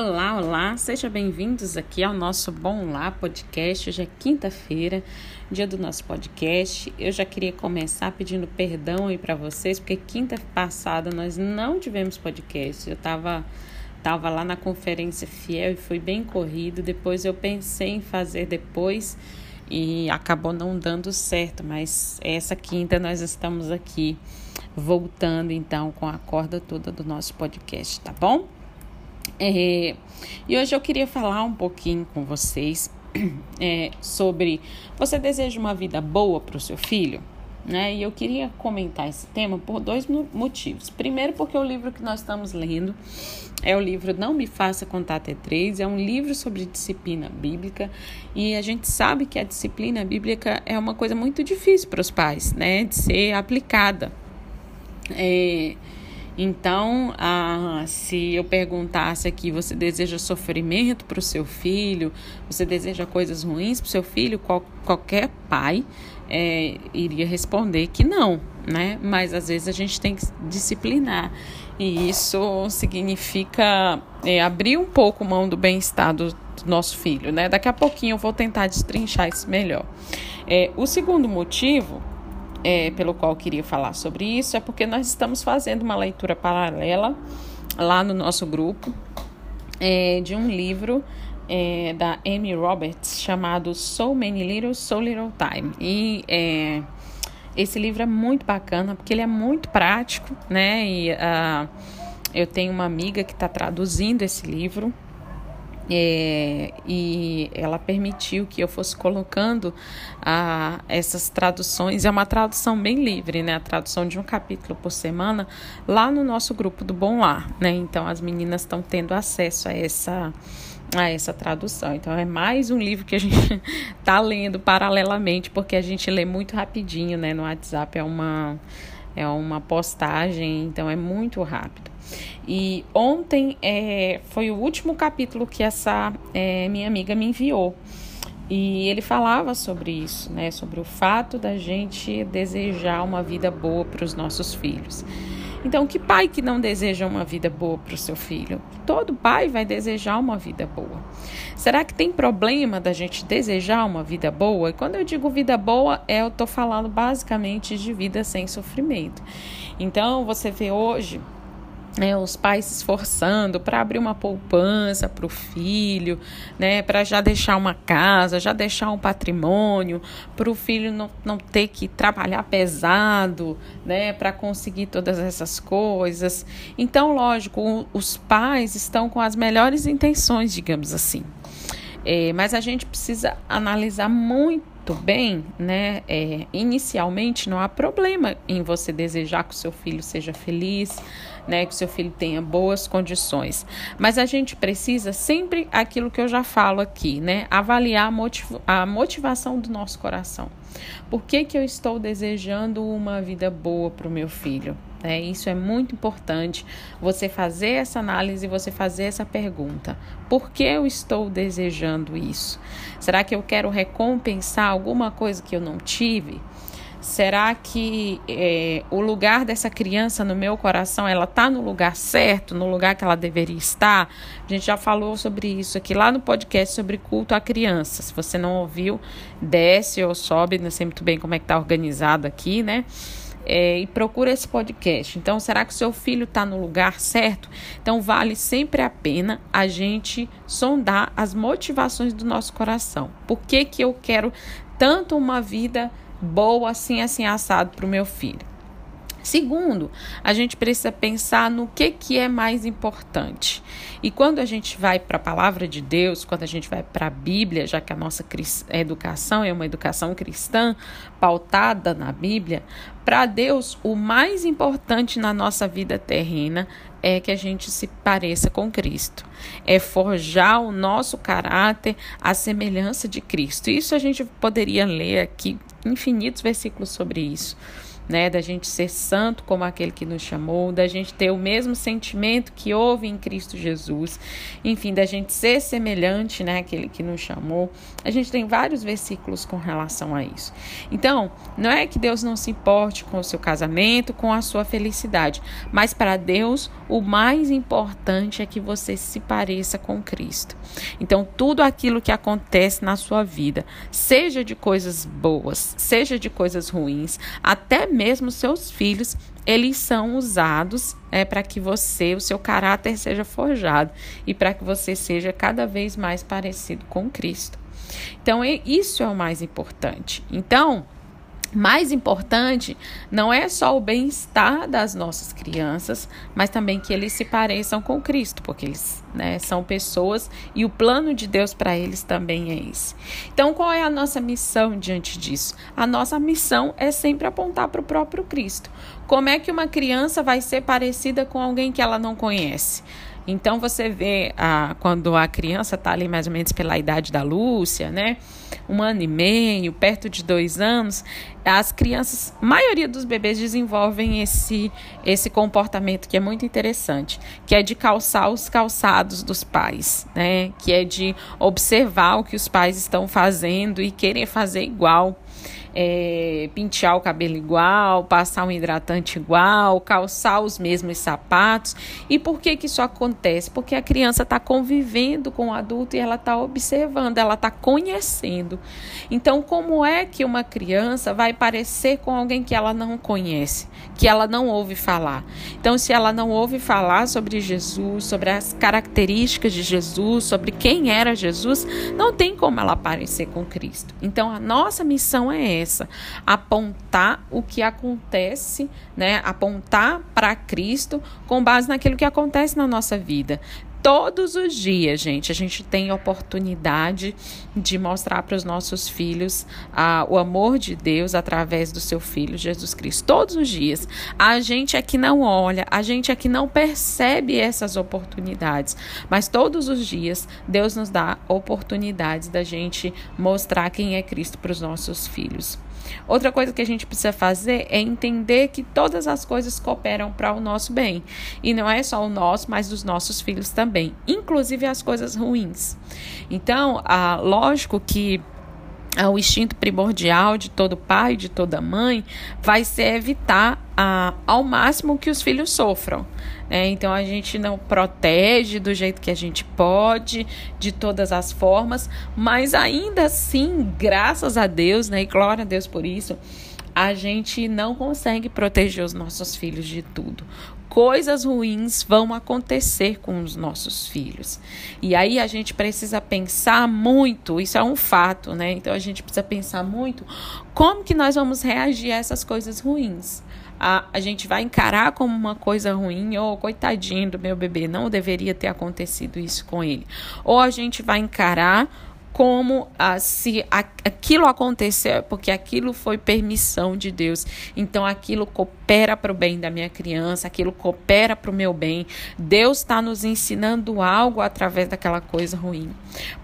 Olá, olá, sejam bem-vindos aqui ao nosso Bom Lá podcast. Hoje é quinta-feira, dia do nosso podcast. Eu já queria começar pedindo perdão aí para vocês, porque quinta passada nós não tivemos podcast. Eu tava, tava lá na conferência fiel e foi bem corrido. Depois eu pensei em fazer depois e acabou não dando certo, mas essa quinta nós estamos aqui voltando então com a corda toda do nosso podcast, tá bom? É, e hoje eu queria falar um pouquinho com vocês é, sobre você deseja uma vida boa para o seu filho? Né? E eu queria comentar esse tema por dois motivos. Primeiro, porque o livro que nós estamos lendo é o livro Não Me Faça Contar Até Três, é um livro sobre disciplina bíblica e a gente sabe que a disciplina bíblica é uma coisa muito difícil para os pais, né? De ser aplicada. É, então, ah, se eu perguntasse aqui, você deseja sofrimento para o seu filho, você deseja coisas ruins para o seu filho, qual, qualquer pai é, iria responder que não, né? Mas às vezes a gente tem que disciplinar e isso significa é, abrir um pouco mão do bem-estar do, do, nosso filho, né? Daqui a pouquinho eu vou tentar destrinchar isso melhor. É, o segundo motivo é, pelo qual queria falar sobre isso é porque nós estamos fazendo uma leitura paralela lá no nosso grupo é, de um livro é, da Amy Roberts chamado So Many Little, So Little Time. E é, esse livro é muito bacana porque ele é muito prático, né? E uh, eu tenho uma amiga que está traduzindo esse livro é, e ela permitiu que eu fosse colocando ah, essas traduções. É uma tradução bem livre, né? A tradução de um capítulo por semana lá no nosso grupo do Bom Lar, né? Então as meninas estão tendo acesso a essa a essa tradução. Então é mais um livro que a gente está lendo paralelamente, porque a gente lê muito rapidinho, né? No WhatsApp é uma é uma postagem, então é muito rápido. E ontem é, foi o último capítulo que essa é, minha amiga me enviou. E ele falava sobre isso, né? Sobre o fato da gente desejar uma vida boa para os nossos filhos. Então, que pai que não deseja uma vida boa para o seu filho? Todo pai vai desejar uma vida boa. Será que tem problema da gente desejar uma vida boa? E quando eu digo vida boa, é, eu estou falando basicamente de vida sem sofrimento. Então, você vê hoje né, os pais se esforçando para abrir uma poupança para o filho, né, para já deixar uma casa, já deixar um patrimônio, para o filho não, não ter que trabalhar pesado, né, para conseguir todas essas coisas. Então, lógico, os pais estão com as melhores intenções, digamos assim. É, mas a gente precisa analisar muito bem, né? É, inicialmente não há problema em você desejar que o seu filho seja feliz, né, que o seu filho tenha boas condições. Mas a gente precisa sempre aquilo que eu já falo aqui, né, avaliar a, motiva a motivação do nosso coração. Por que, que eu estou desejando uma vida boa para o meu filho? É, isso é muito importante. Você fazer essa análise, você fazer essa pergunta: por que eu estou desejando isso? Será que eu quero recompensar alguma coisa que eu não tive? Será que é, o lugar dessa criança no meu coração, ela está no lugar certo, no lugar que ela deveria estar? A gente já falou sobre isso aqui lá no podcast sobre culto à criança. Se você não ouviu, desce ou sobe, não sei muito bem como é que está organizado aqui, né? É, e procura esse podcast. Então, será que o seu filho está no lugar certo? Então, vale sempre a pena a gente sondar as motivações do nosso coração. Por que, que eu quero tanto uma vida boa, assim, assim, assado para o meu filho. Segundo, a gente precisa pensar no que, que é mais importante. E quando a gente vai para a palavra de Deus, quando a gente vai para a Bíblia, já que a nossa educação é uma educação cristã pautada na Bíblia, para Deus o mais importante na nossa vida terrena é que a gente se pareça com Cristo. É forjar o nosso caráter à semelhança de Cristo. Isso a gente poderia ler aqui infinitos versículos sobre isso né? Da gente ser santo como aquele que nos chamou, da gente ter o mesmo sentimento que houve em Cristo Jesus, enfim, da gente ser semelhante, né? Aquele que nos chamou. A gente tem vários versículos com relação a isso. Então, não é que Deus não se importe com o seu casamento, com a sua felicidade, mas para Deus o mais importante é que você se pareça com Cristo. Então, tudo aquilo que acontece na sua vida, seja de coisas boas, seja de coisas ruins, até mesmo seus filhos, eles são usados é, para que você, o seu caráter seja forjado e para que você seja cada vez mais parecido com Cristo. Então, isso é o mais importante. Então, mais importante não é só o bem-estar das nossas crianças, mas também que eles se pareçam com Cristo, porque eles né, são pessoas e o plano de Deus para eles também é esse. Então, qual é a nossa missão diante disso? A nossa missão é sempre apontar para o próprio Cristo. Como é que uma criança vai ser parecida com alguém que ela não conhece? Então você vê a, quando a criança está ali mais ou menos pela idade da Lúcia, né? Um ano e meio, perto de dois anos, as crianças, maioria dos bebês desenvolvem esse, esse comportamento que é muito interessante, que é de calçar os calçados dos pais, né? Que é de observar o que os pais estão fazendo e querer fazer igual é, pentear o cabelo igual, passar um hidratante igual, calçar os mesmos sapatos. E por que, que isso acontece? Porque a criança está convivendo com o adulto e ela está observando, ela está conhecendo. Então, como é que uma criança vai parecer com alguém que ela não conhece, que ela não ouve falar? Então, se ela não ouve falar sobre Jesus, sobre as características de Jesus, sobre quem era Jesus, não tem como ela parecer com Cristo. Então, a nossa missão é essa: apontar o que acontece, né? Apontar para Cristo com base naquilo que acontece na nossa vida. Todos os dias, gente, a gente tem oportunidade de mostrar para os nossos filhos ah, o amor de Deus através do seu Filho Jesus Cristo. Todos os dias. A gente é que não olha, a gente é que não percebe essas oportunidades. Mas todos os dias, Deus nos dá oportunidades da gente mostrar quem é Cristo para os nossos filhos. Outra coisa que a gente precisa fazer é entender que todas as coisas cooperam para o nosso bem. E não é só o nosso, mas dos nossos filhos também, inclusive as coisas ruins. Então, ah, lógico que ah, o instinto primordial de todo pai, de toda mãe, vai ser evitar ah, ao máximo que os filhos sofram. Né? Então a gente não protege do jeito que a gente pode, de todas as formas, mas ainda assim, graças a Deus, né? E glória a Deus por isso, a gente não consegue proteger os nossos filhos de tudo. Coisas ruins vão acontecer com os nossos filhos. E aí a gente precisa pensar muito, isso é um fato, né? Então a gente precisa pensar muito como que nós vamos reagir a essas coisas ruins a, a gente vai encarar como uma coisa ruim, ou coitadinho do meu bebê, não deveria ter acontecido isso com ele. Ou a gente vai encarar como ah, se aquilo aconteceu, porque aquilo foi permissão de Deus. Então aquilo coopera para o bem da minha criança, aquilo coopera para o meu bem. Deus está nos ensinando algo através daquela coisa ruim.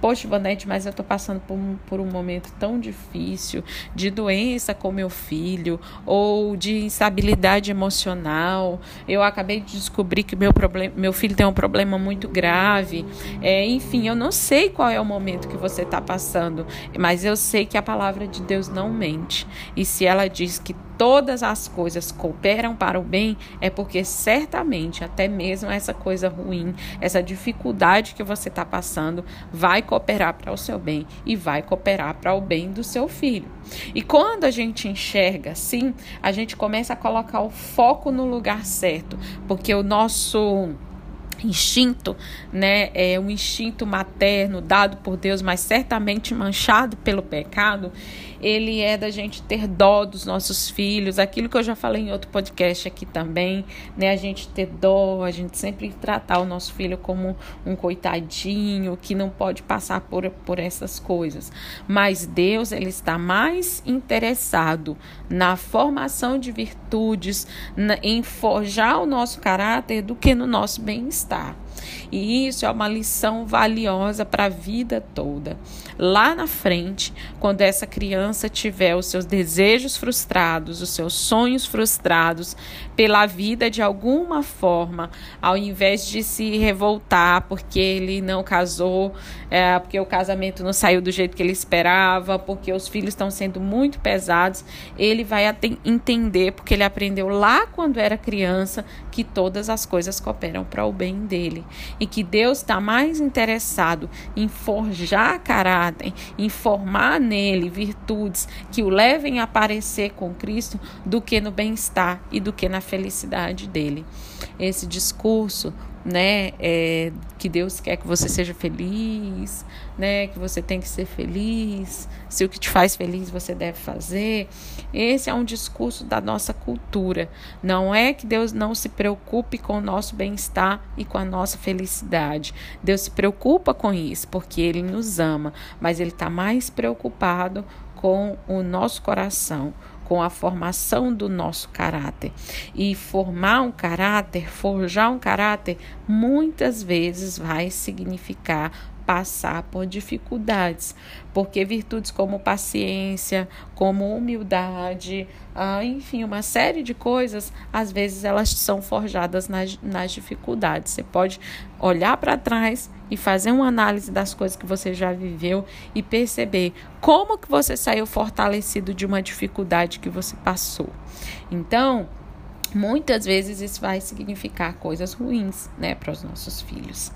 Poxa, Vanete, mas eu estou passando por um, por um momento tão difícil de doença com meu filho, ou de instabilidade emocional. Eu acabei de descobrir que meu, problema, meu filho tem um problema muito grave. É, enfim, eu não sei qual é o momento que você está passando, mas eu sei que a palavra de Deus não mente. E se ela diz que todas as coisas cooperam para o bem, é porque certamente até mesmo essa coisa ruim, essa dificuldade que você está passando, vai cooperar para o seu bem e vai cooperar para o bem do seu filho. E quando a gente enxerga assim, a gente começa a colocar o foco no lugar certo, porque o nosso instinto, né, é um instinto materno dado por Deus, mas certamente manchado pelo pecado, ele é da gente ter dó dos nossos filhos, aquilo que eu já falei em outro podcast aqui também, né, a gente ter dó, a gente sempre tratar o nosso filho como um coitadinho que não pode passar por, por essas coisas. Mas Deus, ele está mais interessado na formação de virtudes, na, em forjar o nosso caráter do que no nosso bem-estar está. E isso é uma lição valiosa para a vida toda. Lá na frente, quando essa criança tiver os seus desejos frustrados, os seus sonhos frustrados pela vida de alguma forma, ao invés de se revoltar porque ele não casou, é, porque o casamento não saiu do jeito que ele esperava, porque os filhos estão sendo muito pesados, ele vai entender, porque ele aprendeu lá quando era criança, que todas as coisas cooperam para o bem dele e que Deus está mais interessado em forjar caráter, em formar nele virtudes que o levem a aparecer com Cristo do que no bem-estar e do que na felicidade dele. Esse discurso né? É, que Deus quer que você seja feliz, né? Que você tem que ser feliz. Se o que te faz feliz você deve fazer. Esse é um discurso da nossa cultura. Não é que Deus não se preocupe com o nosso bem-estar e com a nossa felicidade. Deus se preocupa com isso porque Ele nos ama, mas Ele está mais preocupado com o nosso coração com a formação do nosso caráter. E formar um caráter, forjar um caráter, muitas vezes vai significar passar por dificuldades, porque virtudes como paciência, como humildade, ah, enfim, uma série de coisas, às vezes elas são forjadas nas, nas dificuldades. Você pode olhar para trás e fazer uma análise das coisas que você já viveu e perceber como que você saiu fortalecido de uma dificuldade que você passou. Então, muitas vezes isso vai significar coisas ruins, né, para os nossos filhos.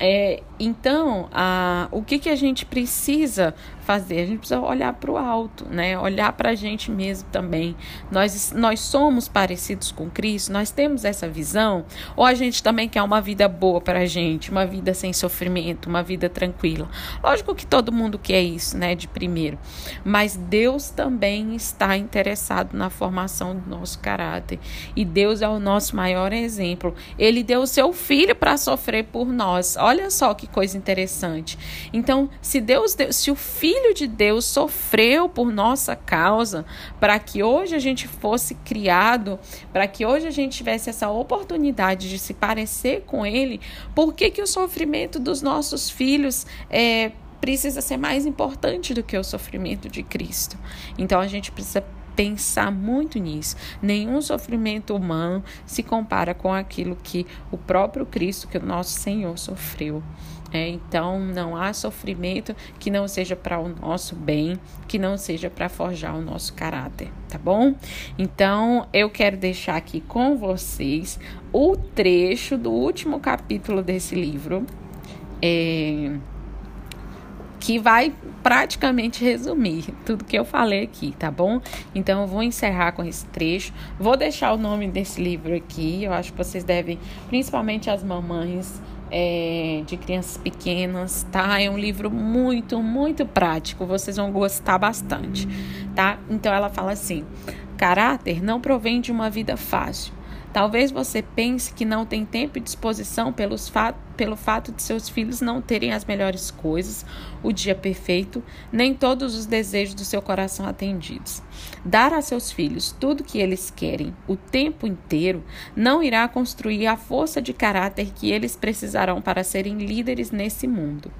É, então, a, o que, que a gente precisa fazer? A gente precisa olhar para o alto, né? Olhar para a gente mesmo também. Nós, nós somos parecidos com Cristo, nós temos essa visão, ou a gente também quer uma vida boa para a gente, uma vida sem sofrimento, uma vida tranquila. Lógico que todo mundo quer isso, né? De primeiro. Mas Deus também está interessado na formação do nosso caráter. E Deus é o nosso maior exemplo. Ele deu o seu filho para sofrer por nós. Olha só que coisa interessante. Então, se Deus, se o filho de Deus sofreu por nossa causa, para que hoje a gente fosse criado, para que hoje a gente tivesse essa oportunidade de se parecer com Ele, por que, que o sofrimento dos nossos filhos é, precisa ser mais importante do que o sofrimento de Cristo? Então a gente precisa pensar muito nisso. Nenhum sofrimento humano se compara com aquilo que o próprio Cristo, que o nosso Senhor sofreu. É, então, não há sofrimento que não seja para o nosso bem, que não seja para forjar o nosso caráter, tá bom? Então, eu quero deixar aqui com vocês o trecho do último capítulo desse livro. É, que vai praticamente resumir tudo que eu falei aqui, tá bom? Então eu vou encerrar com esse trecho. Vou deixar o nome desse livro aqui. Eu acho que vocês devem, principalmente as mamães, é, de crianças pequenas, tá? É um livro muito, muito prático, vocês vão gostar bastante, tá? Então ela fala assim: caráter não provém de uma vida fácil, Talvez você pense que não tem tempo e disposição pelos fa pelo fato de seus filhos não terem as melhores coisas, o dia perfeito, nem todos os desejos do seu coração atendidos. Dar a seus filhos tudo que eles querem o tempo inteiro não irá construir a força de caráter que eles precisarão para serem líderes nesse mundo.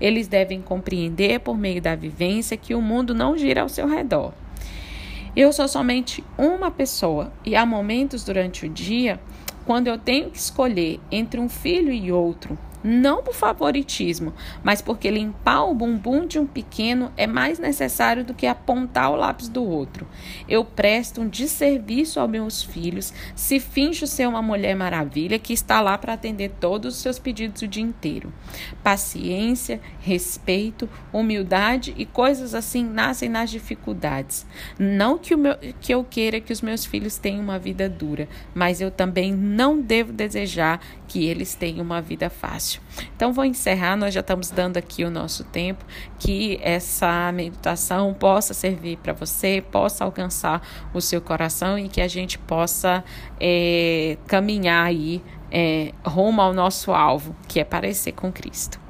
Eles devem compreender, por meio da vivência, que o mundo não gira ao seu redor. Eu sou somente uma pessoa. E há momentos durante o dia quando eu tenho que escolher entre um filho e outro, não por favoritismo, mas porque limpar o bumbum de um pequeno é mais necessário do que apontar o lápis do outro. Eu presto um desserviço aos meus filhos se finjo ser uma mulher maravilha que está lá para atender todos os seus pedidos o dia inteiro. Paciência, respeito, humildade e coisas assim nascem nas dificuldades. Não que, o meu, que eu queira que os meus filhos tenham uma vida dura, mas eu também não devo desejar que eles tenham uma vida fácil. Então, vou encerrar, nós já estamos dando aqui o nosso tempo, que essa meditação possa servir para você, possa alcançar o seu coração e que a gente possa é, caminhar aí é, rumo ao nosso alvo, que é parecer com Cristo.